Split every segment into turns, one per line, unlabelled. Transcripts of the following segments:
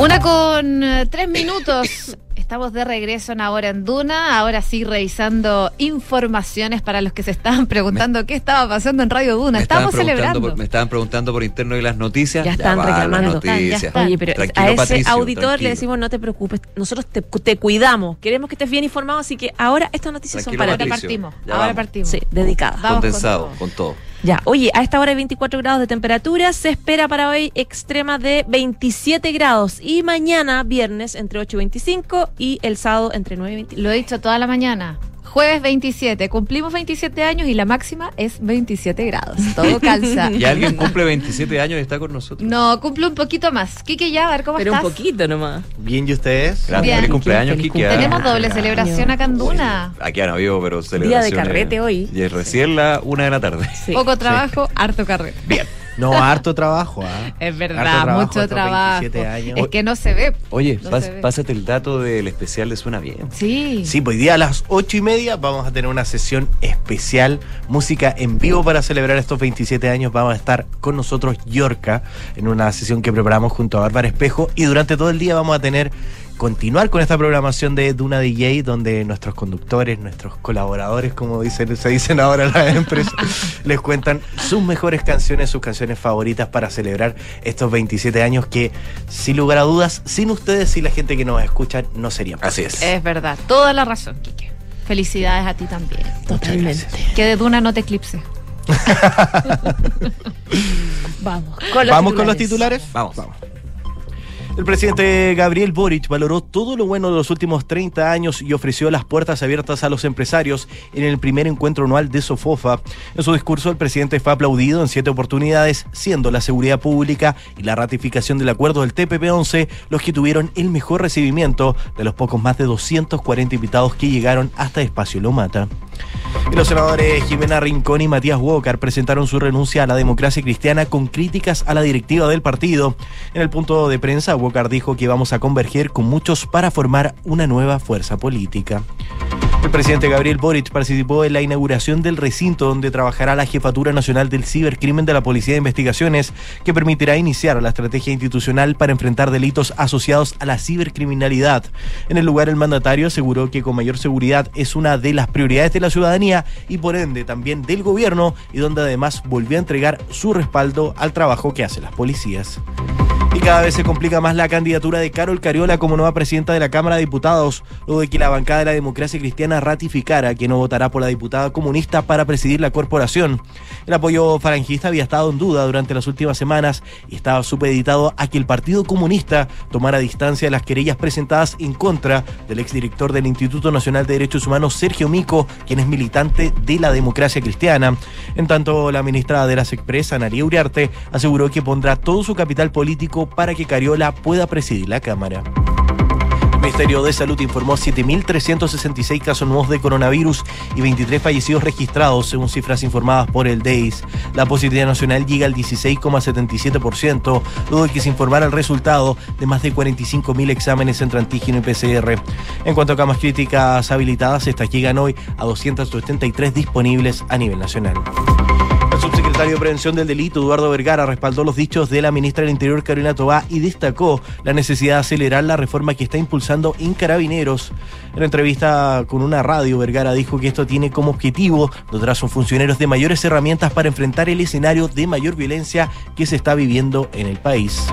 Una con eh, tres minutos. Estamos de regreso en Ahora en Duna. Ahora sí, revisando informaciones para los que se estaban preguntando qué estaba pasando en Radio Duna.
Preguntando
celebrando.
por- me estaban preguntando por interno de las noticias.
Ya están reclamando.
Están, ya
noticias.
están.
Oye, pero
Tranquilo,
a ese
Patricio,
auditor
tranquilo.
le decimos no te preocupes, nosotros te, te cuidamos, queremos que estés bien informado, así que ahora estas noticias
Tranquilo,
son para
Ahora
ti.
Patricio.
partimos.
Ya
Ahora
vamos.
partimos.
Sí, dedicadas.
Con
Condensado,
todo.
con todo.
Ya, oye, a esta hora hay 24 grados de temperatura, se espera para hoy extrema de 27 grados y mañana, viernes, entre 8 y 25 y el sábado entre 9 y 20.
Lo he dicho toda la mañana. Jueves 27. Cumplimos 27 años y la máxima es 27 grados. Todo calza.
Y alguien cumple 27 años y está con nosotros.
No, cumple un poquito más. Kike Yabar, ¿cómo
Pero un
estás?
poquito nomás.
Bien, ¿y ustedes?
Gracias,
Bien.
feliz cumpleaños,
Feliz
Kiki. ¿ah?
Tenemos doble celebración acá en Duna.
Aquí han habido, pero
Día
celebraciones.
de carrete hoy.
Y es recién la una de la tarde.
Sí.
Poco trabajo, harto carrera.
Bien.
No, harto trabajo, ¿ah?
Es verdad,
trabajo,
mucho trabajo.
27 años.
Es que no se ve.
Oye,
No
pas-
se ve.
pásate el dato del especial de Suena Bien.
Sí.
Sí, pues hoy día a las ocho y media vamos a tener una sesión especial, música en vivo para celebrar estos 27 años. Vamos a estar con nosotros Yorka en una sesión que preparamos junto a Bárbara Espejo y durante todo el día vamos a tener continuar con esta programación de Duna DJ donde nuestros conductores, nuestros colaboradores, como dicen, se dicen ahora las empresas, les cuentan sus mejores canciones, sus canciones favoritas para celebrar estos 27 años que sin lugar a dudas, sin ustedes y la gente que nos escucha no serían
Así es.
Es verdad. Toda la razón, Kike. Felicidades a ti también.
Totalmente.
Que de Duna no te eclipse.
Vamos.
Vamos con los titulares.
Vamos.
El presidente Gabriel Boric valoró todo lo bueno de los últimos 30 años y ofreció las puertas abiertas a los empresarios en el primer encuentro anual de Sofofa. En su discurso, el presidente fue aplaudido en siete oportunidades, siendo la seguridad pública y la ratificación del acuerdo del TPP-11 los que tuvieron el mejor recibimiento de los pocos más de 240 invitados que llegaron hasta Espacio Lomata. Los senadores Jimena Rincón y Matías Walker presentaron su renuncia a la democracia cristiana con críticas a la directiva del partido. En el punto de prensa, Walker dijo que vamos a converger con muchos para formar una nueva fuerza política. El presidente Gabriel Boric participó en la inauguración del recinto donde trabajará la Jefatura Nacional del Cibercrimen de la Policía de Investigaciones, que permitirá iniciar la estrategia institucional para enfrentar delitos asociados a la cibercriminalidad. En el lugar, el mandatario aseguró que con mayor seguridad es una de las prioridades de la ciudadanía y por ende también del gobierno, y donde además volvió a entregar su respaldo al trabajo que hacen las policías. Cada vez se complica más la candidatura de Carol Cariola como nueva presidenta de la Cámara de Diputados, luego de que la bancada de la democracia cristiana ratificara que no votará por la diputada comunista para presidir la corporación. El apoyo falangista había estado en duda durante las últimas semanas y estaba supeditado a que el Partido Comunista tomara distancia de las querellas presentadas en contra del exdirector del Instituto Nacional de Derechos Humanos, Sergio Mico, quien es militante de la democracia cristiana. En tanto, la ministra de las Express, Analia Uriarte, aseguró que pondrá todo su capital político para que Cariola pueda presidir la Cámara. El Ministerio de Salud informó 7.366 casos nuevos de coronavirus y 23 fallecidos registrados, según cifras informadas por el DEIS. La positividad nacional llega al 16,77%, luego que se informara el resultado de más de 45.000 exámenes entre antígeno y PCR. En cuanto a camas críticas habilitadas, estas llegan hoy a 283 disponibles a nivel nacional. El subsecretario de Prevención del Delito, Eduardo Vergara, respaldó los dichos de la ministra del Interior, Carolina Tobá, y destacó la necesidad de acelerar la reforma que está impulsando en Carabineros. En una entrevista con una radio, Vergara dijo que esto tiene como objetivo dotar a sus funcionarios de mayores herramientas para enfrentar el escenario de mayor violencia que se está viviendo en el país.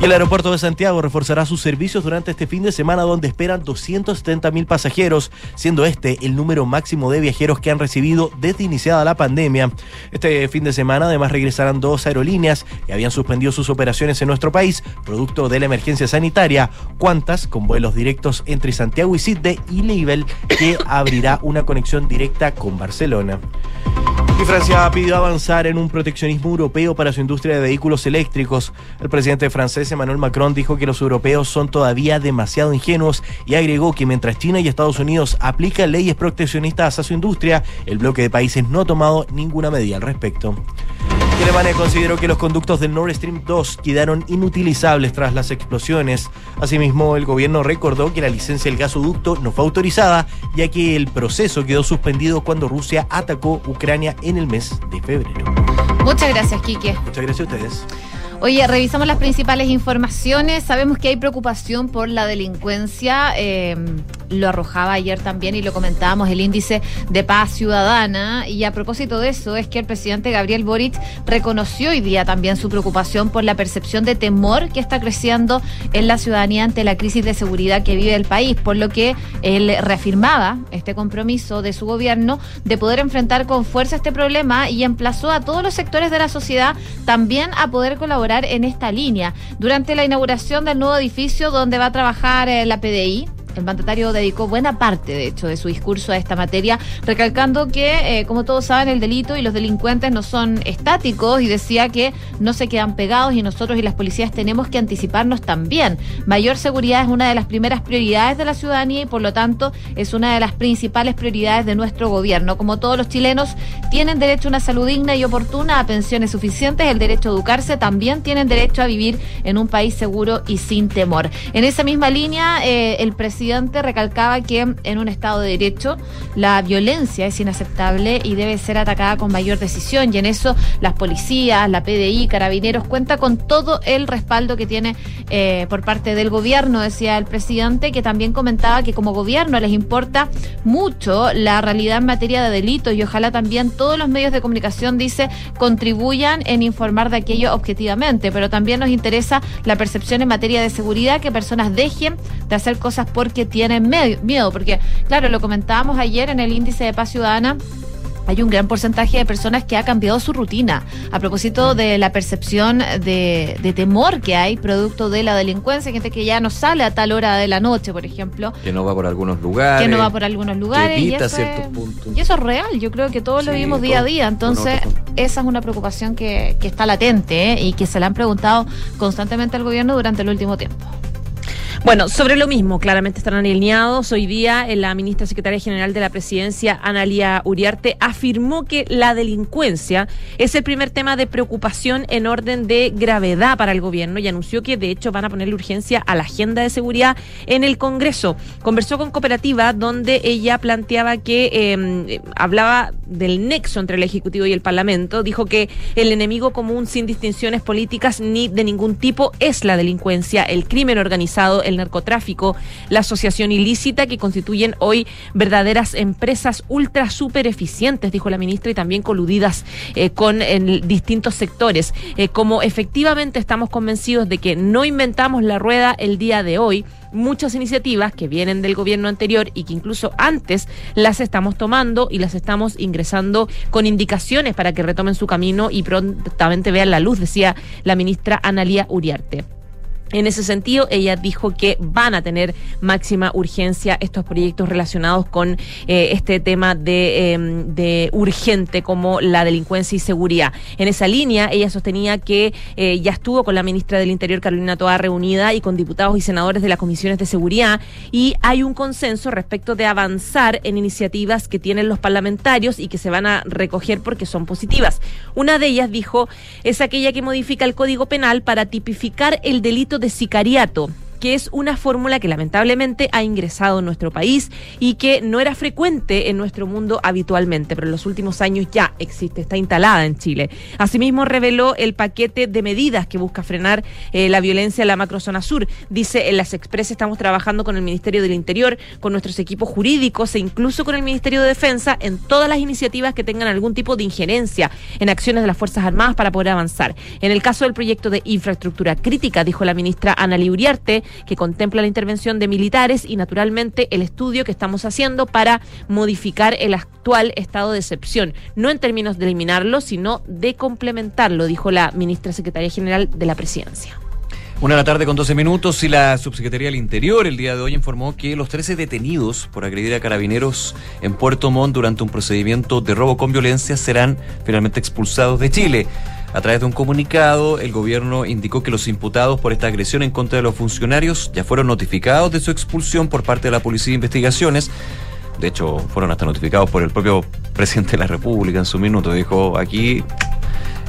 Y el aeropuerto de Santiago reforzará sus servicios durante este fin de semana donde esperan 270 mil pasajeros, siendo este el número máximo de viajeros que han recibido desde iniciada la pandemia. Este fin de semana además regresarán dos aerolíneas que habían suspendido sus operaciones en nuestro país, producto de la emergencia sanitaria, cuantas con vuelos directos entre Santiago y Sydney y Leibel, que abrirá una conexión directa con Barcelona. Y Francia pidió avanzar en un proteccionismo europeo para su industria de vehículos eléctricos. El presidente francés Emmanuel Macron dijo que los europeos son todavía demasiado ingenuos y agregó que mientras China y Estados Unidos aplican leyes proteccionistas a su industria, el bloque de países no ha tomado ninguna medida al respecto. Y Alemania consideró que los conductos del Nord Stream 2 quedaron inutilizables tras las explosiones. Asimismo, el gobierno recordó que la licencia del gasoducto no fue autorizada, ya que el proceso quedó suspendido cuando Rusia atacó Ucrania en el mes de febrero.
Muchas gracias, Quique.
Muchas gracias a ustedes.
Oye, revisamos las principales informaciones. Sabemos que hay preocupación por la delincuencia. Eh, lo arrojaba ayer también y lo comentábamos el índice de paz ciudadana. Y a propósito de eso, es que el presidente Gabriel Boric reconoció hoy día también su preocupación por la percepción de temor que está creciendo en la ciudadanía ante la crisis de seguridad que vive el país, por lo que él reafirmaba este compromiso de su gobierno de poder enfrentar con fuerza este problema y emplazó a todos los sectores de la sociedad también a poder colaborar en esta línea. Durante la inauguración del nuevo edificio donde va a trabajar eh, la PDI, el mandatario dedicó buena parte, de hecho, de su discurso a esta materia, recalcando que, eh, como todos saben, el delito y los delincuentes no son estáticos y decía que no se quedan pegados y nosotros y las policías tenemos que anticiparnos también. Mayor seguridad es una de las primeras prioridades de la ciudadanía y, por lo tanto, es una de las principales prioridades de nuestro gobierno. Como todos los chilenos tienen derecho a una salud digna y oportuna, a pensiones suficientes, el derecho a educarse, también tienen derecho a vivir en un país seguro y sin temor. En esa misma línea, eh, el presidente presidente recalcaba que en un Estado de Derecho la violencia es inaceptable y debe ser atacada con mayor decisión. Y en eso las policías, la PDI, carabineros, cuenta con todo el respaldo que tiene eh, por parte del gobierno, decía el presidente, que también comentaba que como gobierno les importa mucho la realidad en materia de delitos y ojalá también todos los medios de comunicación, dice, contribuyan en informar de aquello objetivamente. Pero también nos interesa la percepción en materia de seguridad, que personas dejen de hacer cosas por que tienen miedo, porque claro, lo comentábamos ayer en el índice de paz ciudadana hay un gran porcentaje de personas que ha cambiado su rutina a propósito de la percepción de, temor que hay producto de la delincuencia, gente que ya no sale a tal hora de la noche, por ejemplo.
Que no va por algunos lugares.
Que no va por algunos lugares.
Que
evita
y ciertos puntos.
Y eso es real, yo creo que todos lo vivimos día a día, entonces esa es una preocupación que, que está latente ¿eh? y que se le han preguntado constantemente al gobierno durante el último tiempo.
Bueno, sobre lo mismo, claramente están alineados. Hoy día eh, la ministra secretaria general de la presidencia, Analia Uriarte, afirmó que la delincuencia es el primer tema de preocupación en orden de gravedad para el gobierno y anunció que de hecho van a ponerle urgencia a la agenda de seguridad en el Congreso. Conversó con Cooperativa donde ella planteaba que em, hablaba del nexo entre el Ejecutivo y el Parlamento. Dijo que el enemigo común sin distinciones políticas ni de ningún tipo es la delincuencia, el crimen organizado, el narcotráfico, la asociación ilícita que constituyen hoy verdaderas empresas ultra super eficientes, dijo la ministra, y también coludidas eh, con distintos sectores. Eh, como efectivamente estamos convencidos de que no inventamos la rueda el día de hoy, muchas iniciativas que vienen del gobierno anterior y que incluso antes las estamos tomando y las estamos ingresando con indicaciones para que retomen su camino y prontamente vean la luz, decía la ministra Analía Uriarte. En ese sentido, ella dijo que van a tener máxima urgencia estos proyectos relacionados con eh, este tema em, de, urgente como la delincuencia y seguridad. En esa línea, ella sostenía que eh, ya estuvo con la ministra del Interior, Carolina Toa, reunida y con diputados y senadores de las comisiones de seguridad y hay un consenso respecto de avanzar en iniciativas que tienen los parlamentarios y que se van a recoger porque son positivas. Una de ellas, dijo, es aquella que modifica el Código Penal para tipificar el delito de sicariato que es una fórmula que lamentablemente ha ingresado en nuestro país y que no era frecuente en nuestro mundo habitualmente, pero en los últimos años ya existe, está instalada en Chile. Asimismo, reveló el paquete de medidas que busca frenar eh, la violencia en la macrozona sur. Dice, en las expresas estamos trabajando con el Ministerio del Interior, con nuestros equipos jurídicos e incluso con el Ministerio de Defensa en todas las iniciativas que tengan algún tipo de injerencia en acciones de las Fuerzas Armadas para poder avanzar. En el caso del proyecto de infraestructura crítica, dijo la ministra Ana Uriarte, que contempla la intervención de militares y naturalmente el estudio que estamos haciendo para modificar el actual estado de excepción, no en términos de eliminarlo, sino de complementarlo, dijo la ministra secretaria general de la presidencia.
Una de la tarde con 12 minutos y la subsecretaría del Interior el día de hoy informó que los 13 detenidos por agredir a carabineros en Puerto Montt durante un procedimiento de robo con violencia serán finalmente expulsados de Chile. A través de un comunicado, el gobierno indicó que los imputados por esta agresión en contra de los funcionarios ya fueron notificados de su expulsión por parte de la Policía de Investigaciones. De hecho, fueron hasta notificados por el propio presidente de la República en su minuto. Dijo, aquí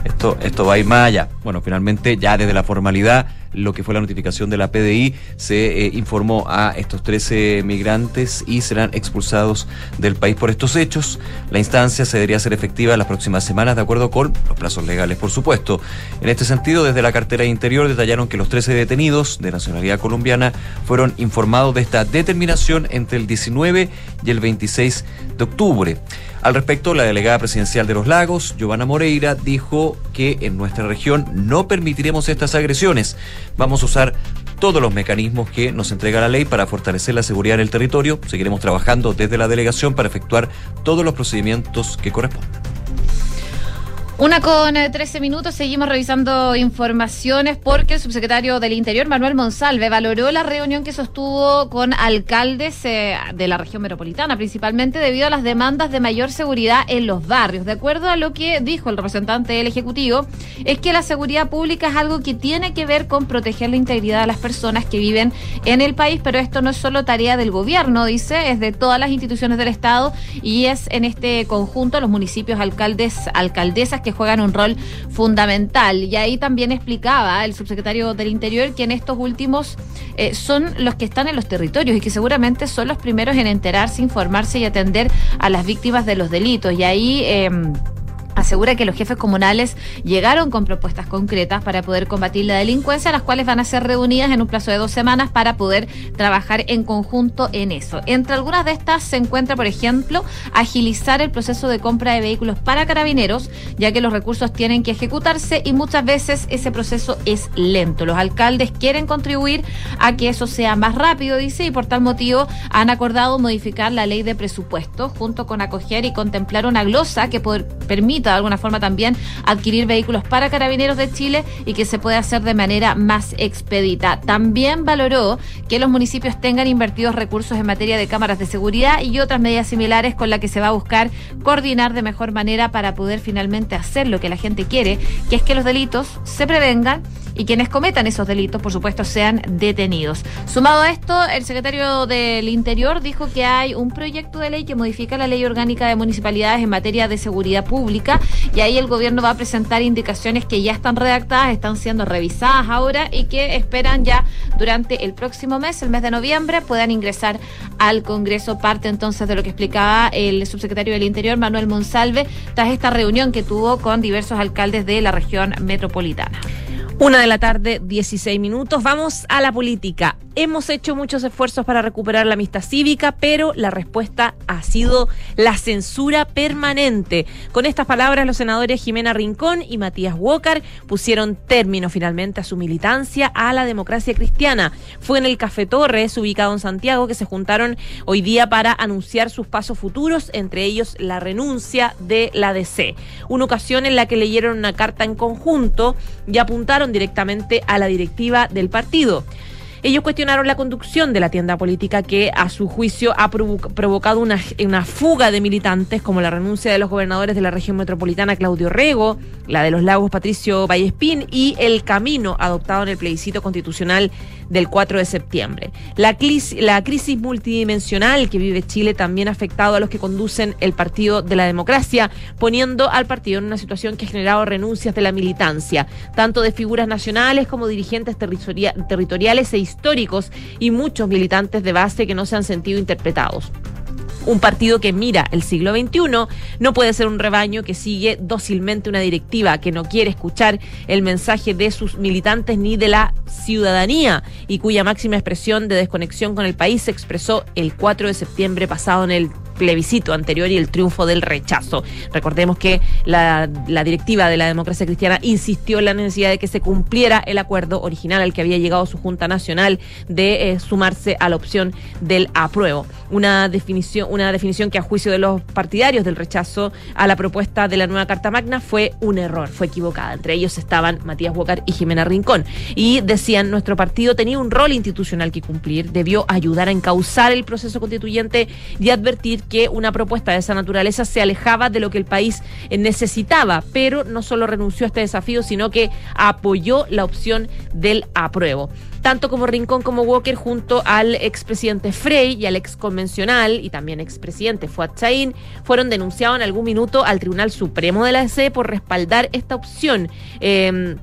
esto, esto va a ir más allá. Bueno, finalmente ya desde la formalidad lo que fue la notificación de la PDI, se eh, informó a estos 13 migrantes y serán expulsados del país por estos hechos. La instancia se debería ser efectiva las próximas semanas, de acuerdo con los plazos legales, por supuesto. En este sentido, desde la cartera de Interior detallaron que los 13 detenidos de nacionalidad colombiana fueron informados de esta determinación entre el 19 y el 26 de octubre. Al respecto, la delegada presidencial de los lagos, Giovanna Moreira, dijo que en nuestra región no permitiremos estas agresiones. Vamos a usar todos los mecanismos que nos entrega la ley para fortalecer la seguridad en el territorio. Seguiremos trabajando desde la delegación para efectuar todos los procedimientos que correspondan.
Una con 13 eh, minutos, seguimos revisando informaciones porque el subsecretario del Interior, Manuel Monsalve, valoró la reunión que sostuvo con alcaldes eh, de la región metropolitana, principalmente debido a las demandas de mayor seguridad en los barrios. De acuerdo a lo que dijo el representante del Ejecutivo, es que la seguridad pública es algo que tiene que ver con proteger la integridad de las personas que viven en el país, pero esto no es solo tarea del gobierno, dice, es de todas las instituciones del Estado y es en este conjunto los municipios, alcaldes, alcaldesas que juegan un rol fundamental. Y ahí también explicaba el subsecretario del Interior que en estos últimos eh, son los que están en los territorios y que seguramente son los primeros en enterarse, informarse y atender a las víctimas de los delitos. Y ahí... Eh, asegura que los jefes comunales llegaron con propuestas concretas para poder combatir la delincuencia, las cuales van a ser reunidas en un plazo de dos semanas para poder trabajar en conjunto en eso. Entre algunas de estas se encuentra, por ejemplo, agilizar el proceso de compra de vehículos para carabineros, ya que los recursos tienen que ejecutarse y muchas veces ese proceso es lento. Los alcaldes quieren contribuir a que eso sea más rápido, dice, y por tal motivo han acordado modificar la ley de presupuesto junto con acoger y contemplar una glosa que permite de alguna forma también adquirir vehículos para carabineros de Chile y que se puede hacer de manera más expedita. También valoró que los municipios tengan invertidos recursos en materia de cámaras de seguridad y otras medidas similares con las que se va a buscar coordinar de mejor manera para poder finalmente hacer lo que la gente quiere, que es que los delitos se prevengan y quienes cometan esos delitos, por supuesto, sean detenidos. Sumado a esto, el secretario del Interior dijo que hay un proyecto de ley que modifica la ley orgánica de municipalidades en materia de seguridad pública y ahí el gobierno va a presentar indicaciones que ya están redactadas, están siendo revisadas ahora y que esperan ya durante el próximo mes, el mes de noviembre, puedan ingresar al Congreso. Parte entonces de lo que explicaba el subsecretario del Interior, Manuel Monsalve, tras esta reunión que tuvo con diversos alcaldes de la región metropolitana.
Una de la tarde, 16 minutos. Vamos a la política. Hemos hecho muchos esfuerzos para recuperar la amistad cívica, pero la respuesta ha sido la censura permanente. Con estas palabras, los senadores Jimena Rincón y Matías Walker pusieron término finalmente a su militancia a la democracia cristiana. Fue en el Café Torres, ubicado en Santiago, que se juntaron hoy día para anunciar sus pasos futuros, entre ellos la renuncia de la DC. Una ocasión en la que leyeron una carta en conjunto y apuntaron directamente a la directiva del partido. Ellos cuestionaron la conducción de la tienda política que, a su juicio, ha provocado una, una, fuga de militantes, como la renuncia de los gobernadores de la región metropolitana, Claudio Rego, la de los lagos, Patricio Vallespín, y el camino adoptado en el plebiscito constitucional del 4 de septiembre. La, la crisis multidimensional que vive Chile también ha afectado a los que conducen el Partido de la Democracia, poniendo al partido en una situación que ha generado renuncias de la militancia, tanto de figuras nacionales como dirigentes territoriales e históricos y muchos militantes de base que no se han sentido interpretados. Un partido que mira el siglo XXI no puede ser un rebaño que sigue dócilmente una directiva que no quiere escuchar el mensaje de sus militantes ni de la ciudadanía y cuya máxima expresión de desconexión con el país se expresó el 4 de septiembre pasado en el plebiscito anterior y el triunfo del rechazo. Recordemos que la, directiva de la democracia cristiana insistió en la necesidad de que se cumpliera el acuerdo original al que había llegado su Junta Nacional de eh, sumarse a la opción del apruebo. Una definición, una definición que a juicio de los partidarios del rechazo a la propuesta de la nueva Carta Magna fue un error, fue equivocada. Entre ellos estaban Matías Huacar y Jimena Rincón. Y decían, nuestro partido tenía un rol institucional que cumplir, debió ayudar a encauzar el proceso constituyente y advertir que una propuesta de esa naturaleza se alejaba de lo que el país necesitaba, pero no solo renunció a este desafío, sino que apoyó la opción del apruebo tanto como Rincón como Walker junto al expresidente Frey y al ex convencional y también expresidente Fuad Chaín fueron denunciados en algún minuto al Tribunal Supremo de la EC por respaldar esta opción. Eh,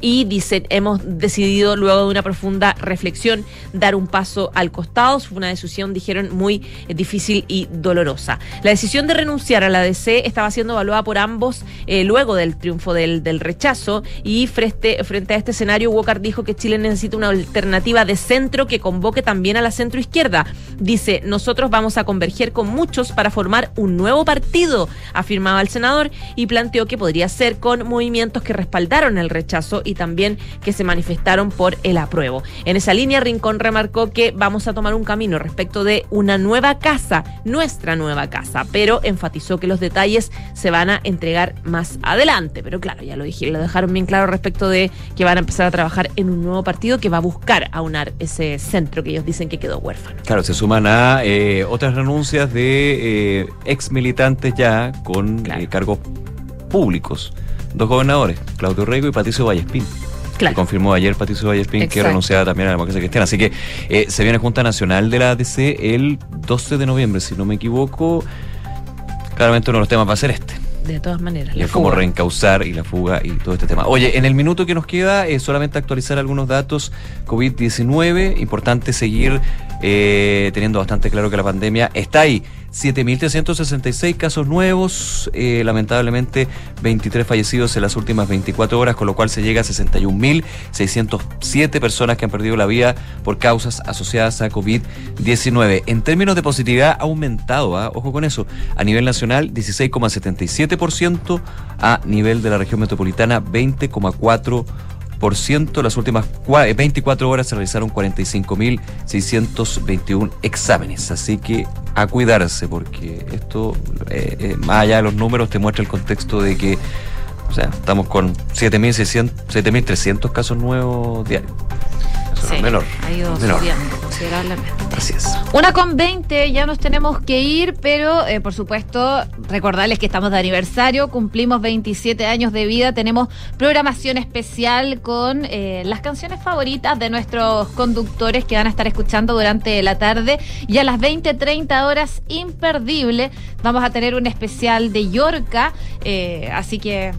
y dicen, hemos decidido luego de una profunda reflexión dar un paso al costado. Fue una decisión, dijeron, muy eh, difícil y dolorosa. La decisión de renunciar a la DC estaba siendo evaluada por ambos eh, luego del triunfo del, del rechazo y frente, frente a este escenario Walker dijo que Chile necesita una alternativa de centro que convoque también a la centro izquierda. Dice, nosotros vamos a converger con muchos para formar un nuevo partido, afirmaba el senador y planteó que podría ser con movimientos que respaldaron el rechazo y también que se manifestaron por el apruebo. En esa línea, Rincón remarcó que vamos a tomar un camino respecto de una nueva casa, nuestra nueva casa, pero enfatizó que los detalles se van a entregar más adelante. Pero claro, ya lo dije, lo dejaron bien claro respecto de que van a empezar a trabajar en un nuevo partido que va a buscar aunar ese centro que ellos dicen que quedó huérfano.
Claro, se suman a eh, otras renuncias de eh, ex militantes ya con
Claro.
eh, cargos públicos. Dos gobernadores, Claudio Rego y Patricio Vallespín.
Claro.
Que confirmó ayer Patricio Vallespín que
Exacto.
renunciaba también a la democracia cristiana. Así que eh, se viene Junta Nacional de la ADC el 12 de noviembre, si no me equivoco. Claramente uno de los temas va a ser este.
De todas maneras.
Y es como reencauzar y la fuga y todo este tema. Oye, en el minuto que nos queda, eh, solamente actualizar algunos datos. COVID-19, importante seguir eh, teniendo bastante claro que la pandemia está ahí. 7.366 casos nuevos, eh, lamentablemente 23 fallecidos en las últimas 24 horas, con lo cual se llega a 61.607 personas que han perdido la vida por causas asociadas a COVID-19. En términos de positividad ha aumentado, ¿ah? ojo con eso, a nivel nacional 16,77%, a nivel de la región metropolitana 20,4%. Ciento, las últimas cua- eh, 24 horas se realizaron 45.621 exámenes. Así que a cuidarse, porque esto, eh, eh, más allá de los números, te muestra el contexto de que, o sea, estamos con 7.600 7.300 casos nuevos diarios.
Sí,
menor.
ha ido
menor.
subiendo considerablemente.
Así es.
Una con 20, ya nos tenemos que ir, pero eh, por supuesto recordarles que estamos de aniversario, cumplimos 27 años de vida, tenemos programación especial con eh, las canciones favoritas de nuestros conductores que van a estar escuchando durante la tarde y a las 20, 30 horas imperdible vamos a tener un especial de Yorca, eh, así que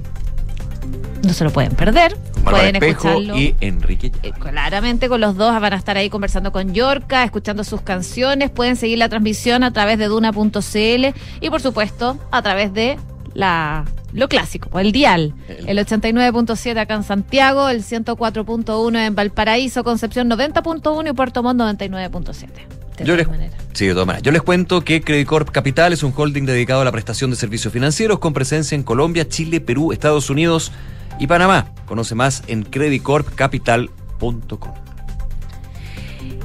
no se lo pueden perder, pueden
Espejo
escucharlo.
y Enrique.
Eh, claramente con los dos van a estar ahí conversando con Yorca, escuchando sus canciones. Pueden seguir la transmisión a través de duna.cl y por supuesto a través de la lo clásico, el dial, el 89.7 acá en Santiago, el 104.1 en Valparaíso, Concepción 90.1 y Puerto Montt 99.7. De
Yo les, sí, de todas maneras. Yo les cuento que Credit Corp Capital es un holding dedicado a la prestación de servicios financieros con presencia en Colombia, Chile, Perú, Estados Unidos y Panamá. Conoce más en creditcorpcapital.com.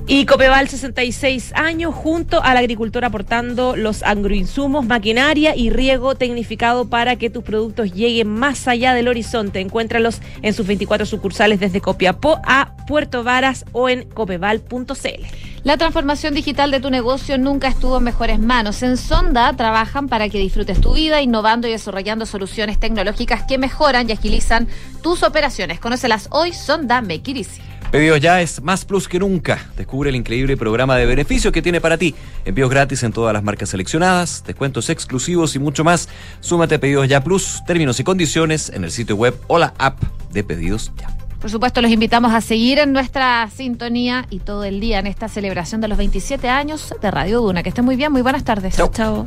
Y Copeval, 66 años, junto al agricultor aportando los agroinsumos, maquinaria y riego tecnificado para que tus productos lleguen más allá del horizonte. Encuéntralos en sus 24 sucursales desde Copiapó a Puerto Varas o en copeval.cl.
La transformación digital de tu negocio nunca estuvo en mejores manos. En Sonda trabajan para que disfrutes tu vida, innovando y desarrollando soluciones tecnológicas que mejoran y agilizan tus operaciones. Conócelas hoy, Sonda Easy.
Pedidos ya es más plus que nunca. Descubre el increíble programa de beneficios que tiene para ti. Envíos gratis en todas las marcas seleccionadas, descuentos exclusivos y mucho más. Súmate a Pedidos Ya Plus, términos y condiciones en el sitio web o la app de Pedidos Ya.
Por supuesto, los invitamos a seguir en nuestra sintonía y todo el día en esta celebración de los 27 años de Radio Duna. Que estén muy bien, muy buenas tardes.
Chau.
Chao.